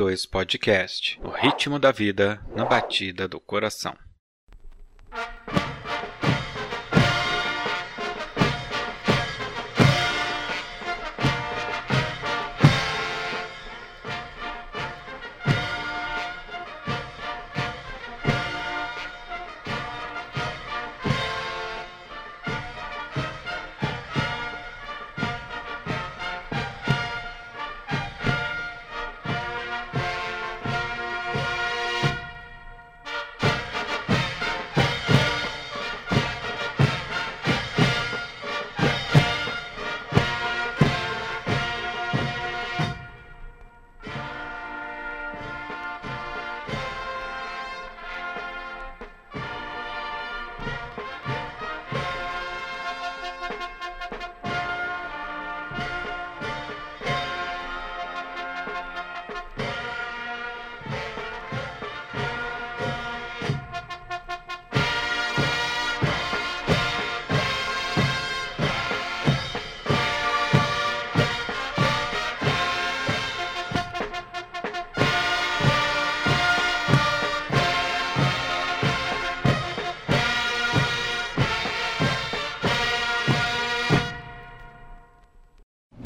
2 Podcast O ritmo da vida na batida do coração.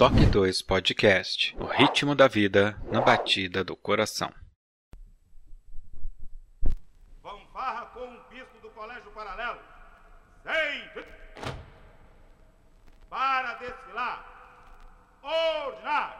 Toque 2 Podcast O ritmo da vida na batida do coração. Fanfarra com o bispo do Colégio Paralelo. Sem. Para desfilar. Ordinário.